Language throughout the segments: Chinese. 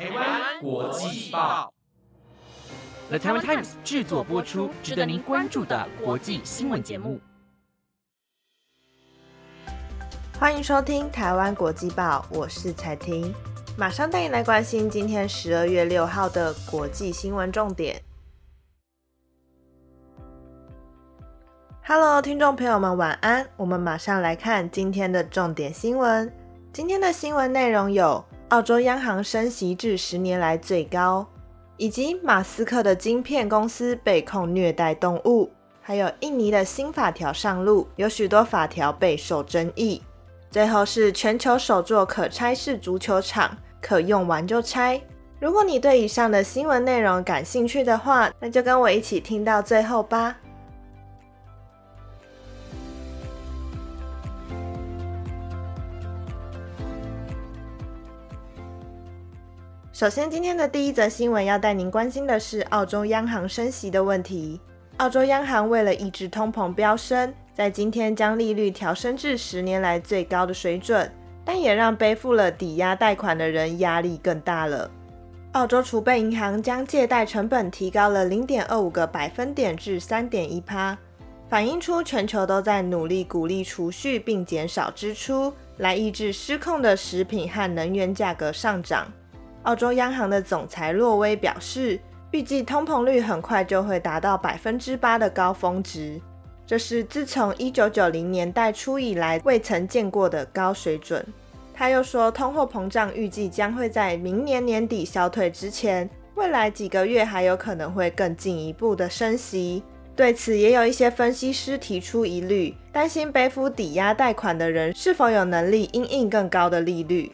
台湾国际报，The Taiwan Times 制作播出，值得您关注的国际新闻节目。欢迎收听台湾国际报，我是彩婷，马上带你来关心今天十二月六号的国际新闻重点。Hello，听众朋友们，晚安。我们马上来看今天的重点新闻。今天的新闻内容有：澳洲央行升息至十年来最高，以及马斯克的晶片公司被控虐待动物，还有印尼的新法条上路，有许多法条备受争议。最后是全球首座可拆式足球场，可用完就拆。如果你对以上的新闻内容感兴趣的话，那就跟我一起听到最后吧。首先，今天的第一则新闻要带您关心的是澳洲央行升息的问题。澳洲央行为了抑制通膨飙升，在今天将利率调升至十年来最高的水准，但也让背负了抵押贷款的人压力更大了。澳洲储备银行将借贷成本提高了零点二五个百分点至三点一趴，反映出全球都在努力鼓励储蓄并减少支出，来抑制失控的食品和能源价格上涨。澳洲央行的总裁洛威表示，预计通膨率很快就会达到百分之八的高峰值，这是自从一九九零年代初以来未曾见过的高水准。他又说，通货膨胀预计将会在明年年底消退之前，未来几个月还有可能会更进一步的升息。对此，也有一些分析师提出疑虑，担心背负抵押贷款的人是否有能力应应更高的利率。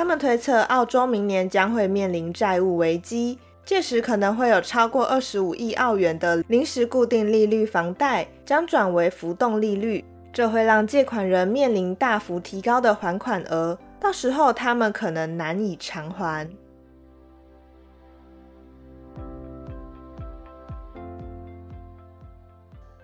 他们推测，澳洲明年将会面临债务危机，届时可能会有超过二十五亿澳元的临时固定利率房贷将转为浮动利率，这会让借款人面临大幅提高的还款额，到时候他们可能难以偿还。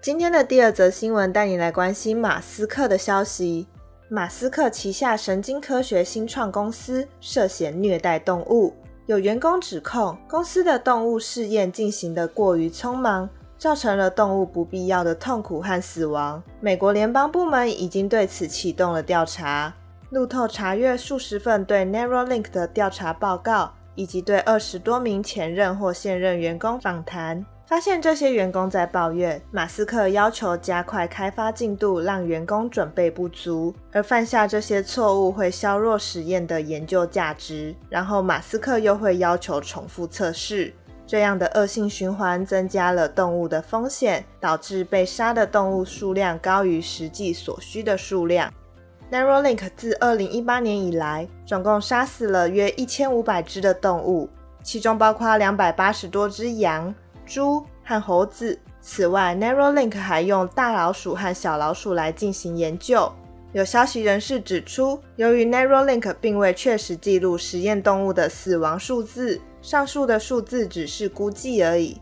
今天的第二则新闻带你来关心马斯克的消息。马斯克旗下神经科学新创公司涉嫌虐待动物，有员工指控公司的动物试验进行的过于匆忙，造成了动物不必要的痛苦和死亡。美国联邦部门已经对此启动了调查。路透查阅数十份对 Neuralink 的调查报告，以及对二十多名前任或现任员工访谈。发现这些员工在抱怨马斯克要求加快开发进度，让员工准备不足，而犯下这些错误会削弱实验的研究价值。然后马斯克又会要求重复测试，这样的恶性循环增加了动物的风险，导致被杀的动物数量高于实际所需的数量。Neuralink 自2018年以来，总共杀死了约1500只的动物，其中包括280多只羊。猪和猴子。此外，Neuralink 还用大老鼠和小老鼠来进行研究。有消息人士指出，由于 Neuralink 并未确实记录实验动物的死亡数字，上述的数字只是估计而已。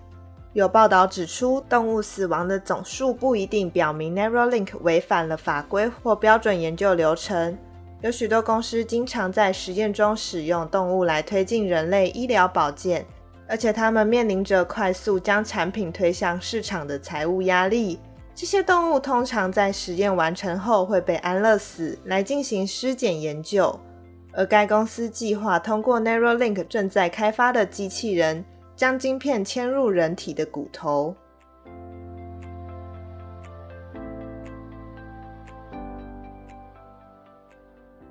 有报道指出，动物死亡的总数不一定表明 Neuralink 违反了法规或标准研究流程。有许多公司经常在实验中使用动物来推进人类医疗保健。而且他们面临着快速将产品推向市场的财务压力。这些动物通常在实验完成后会被安乐死，来进行尸检研究。而该公司计划通过 Neuralink 正在开发的机器人，将晶片嵌入人体的骨头。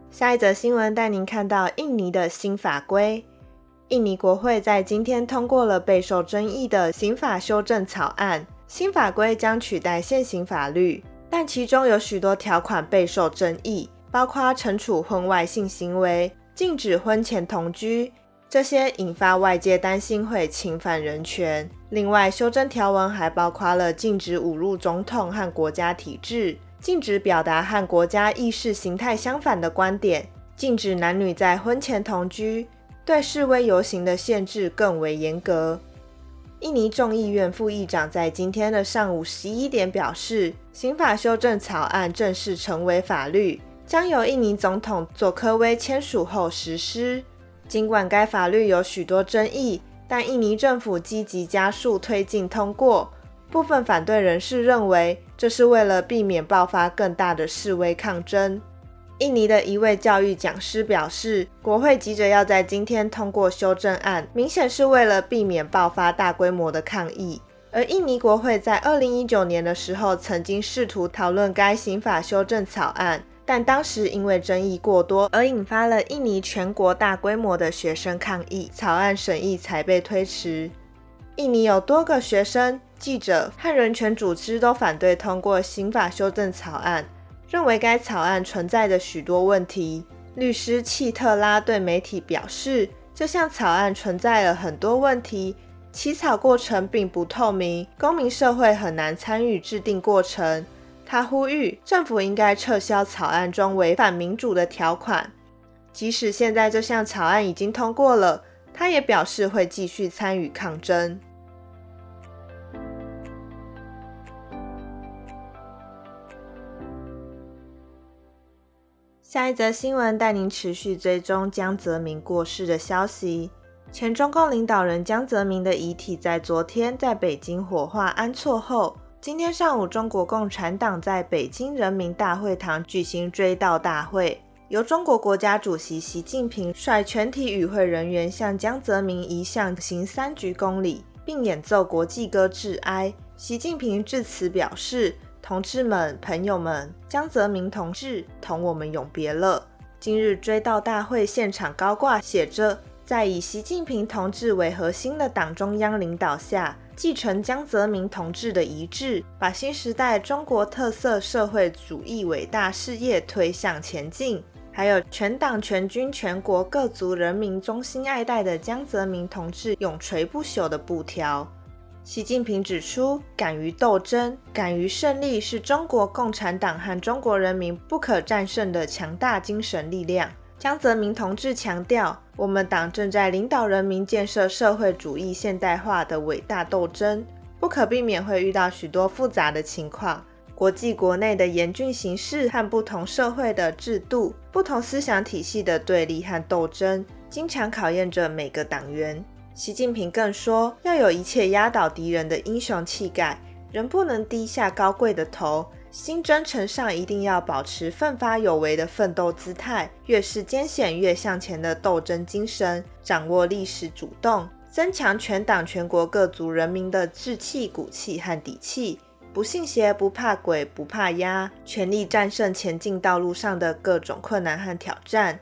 下一则新闻带您看到印尼的新法规。印尼国会在今天通过了备受争议的刑法修正草案，新法规将取代现行法律，但其中有许多条款备受争议，包括惩处婚外性行为、禁止婚前同居，这些引发外界担心会侵犯人权。另外，修正条文还包括了禁止侮辱总统和国家体制，禁止表达和国家意识形态相反的观点，禁止男女在婚前同居。对示威游行的限制更为严格。印尼众议院副议长在今天的上午十一点表示，刑法修正草案正式成为法律，将由印尼总统佐科威签署后实施。尽管该法律有许多争议，但印尼政府积极加速推进通过。部分反对人士认为，这是为了避免爆发更大的示威抗争。印尼的一位教育讲师表示，国会急着要在今天通过修正案，明显是为了避免爆发大规模的抗议。而印尼国会在二零一九年的时候，曾经试图讨论该刑法修正草案，但当时因为争议过多，而引发了印尼全国大规模的学生抗议，草案审议才被推迟。印尼有多个学生、记者和人权组织都反对通过刑法修正草案。认为该草案存在着许多问题。律师契特拉对媒体表示，这项草案存在了很多问题，起草过程并不透明，公民社会很难参与制定过程。他呼吁政府应该撤销草案中违反民主的条款。即使现在这项草案已经通过了，他也表示会继续参与抗争。下一则新闻带您持续追踪江泽民过世的消息。前中共领导人江泽民的遗体在昨天在北京火化安厝后，今天上午中国共产党在北京人民大会堂举行追悼大会，由中国国家主席习近平率全体与会人员向江泽民遗像行三鞠躬礼，并演奏国际歌致哀。习近平致辞表示。同志们、朋友们，江泽民同志同我们永别了。今日追悼大会现场高挂写着：“在以习近平同志为核心的党中央领导下，继承江泽民同志的遗志，把新时代中国特色社会主义伟大事业推向前进。”还有全党全军全国各族人民衷心爱戴的江泽民同志永垂不朽的布条。习近平指出，敢于斗争、敢于胜利是中国共产党和中国人民不可战胜的强大精神力量。江泽民同志强调，我们党正在领导人民建设社会主义现代化的伟大斗争，不可避免会遇到许多复杂的情况，国际国内的严峻形势和不同社会的制度、不同思想体系的对立和斗争，经常考验着每个党员。习近平更说，要有一切压倒敌人的英雄气概，人不能低下高贵的头，新征程上一定要保持奋发有为的奋斗姿态，越是艰险越向前的斗争精神，掌握历史主动，增强全党全国各族人民的志气、骨气和底气，不信邪、不怕鬼、不怕压，全力战胜前进道路上的各种困难和挑战。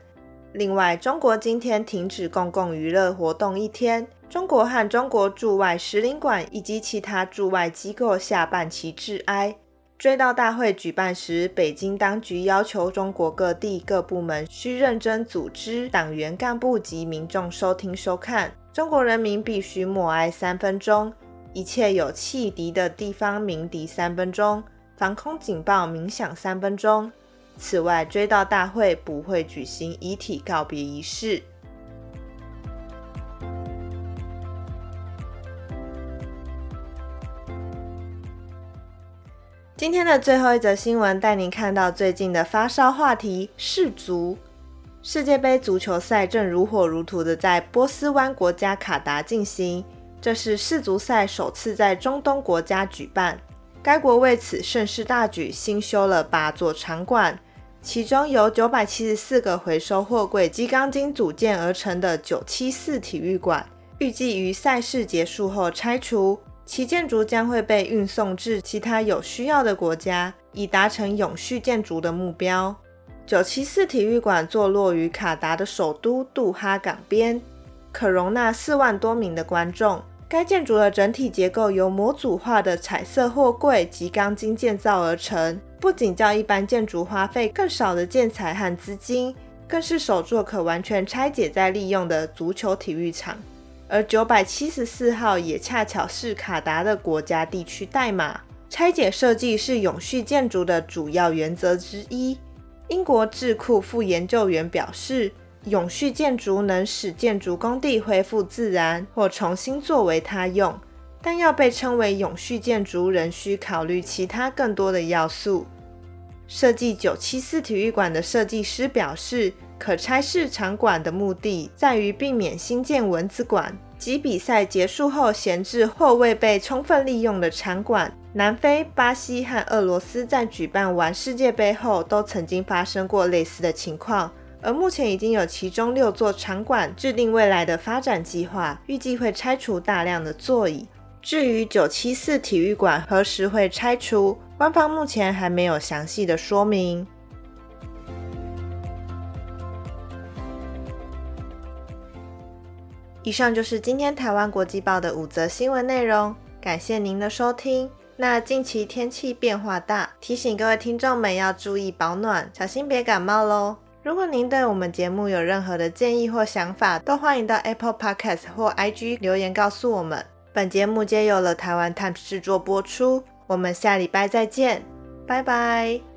另外，中国今天停止公共娱乐活动一天。中国和中国驻外使领馆以及其他驻外机构下半旗致哀。追悼大会举办时，北京当局要求中国各地各部门需认真组织党员干部及民众收听收看。中国人民必须默哀三分钟，一切有汽笛的地方鸣笛三分钟，防空警报鸣响三分钟。此外，追悼大会不会举行遗体告别仪式。今天的最后一则新闻，带您看到最近的发烧话题——世足。世界杯足球赛正如火如荼的在波斯湾国家卡达进行，这是世足赛首次在中东国家举办。该国为此盛世大举，新修了八座场馆，其中由九百七十四个回收货柜及钢筋组建而成的九七四体育馆，预计于赛事结束后拆除，其建筑将会被运送至其他有需要的国家，以达成永续建筑的目标。九七四体育馆坐落于卡达的首都杜哈港边，可容纳四万多名的观众。该建筑的整体结构由模组化的彩色货柜及钢筋建造而成，不仅较一般建筑花费更少的建材和资金，更是首座可完全拆解再利用的足球体育场。而九百七十四号也恰巧是卡达的国家地区代码。拆解设计是永续建筑的主要原则之一。英国智库副研究员表示。永续建筑能使建筑工地恢复自然或重新作为他用，但要被称为永续建筑，仍需考虑其他更多的要素。设计九七四体育馆的设计师表示，可拆式场馆的目的在于避免新建蚊子馆及比赛结束后闲置或未被充分利用的场馆。南非、巴西和俄罗斯在举办完世界杯后，都曾经发生过类似的情况。而目前已经有其中六座场馆制定未来的发展计划，预计会拆除大量的座椅。至于九七四体育馆何时会拆除，官方目前还没有详细的说明。以上就是今天台湾国际报的五则新闻内容，感谢您的收听。那近期天气变化大，提醒各位听众们要注意保暖，小心别感冒喽。如果您对我们节目有任何的建议或想法，都欢迎到 Apple Podcast 或 IG 留言告诉我们。本节目皆由了台湾 Times 制作播出，我们下礼拜再见，拜拜。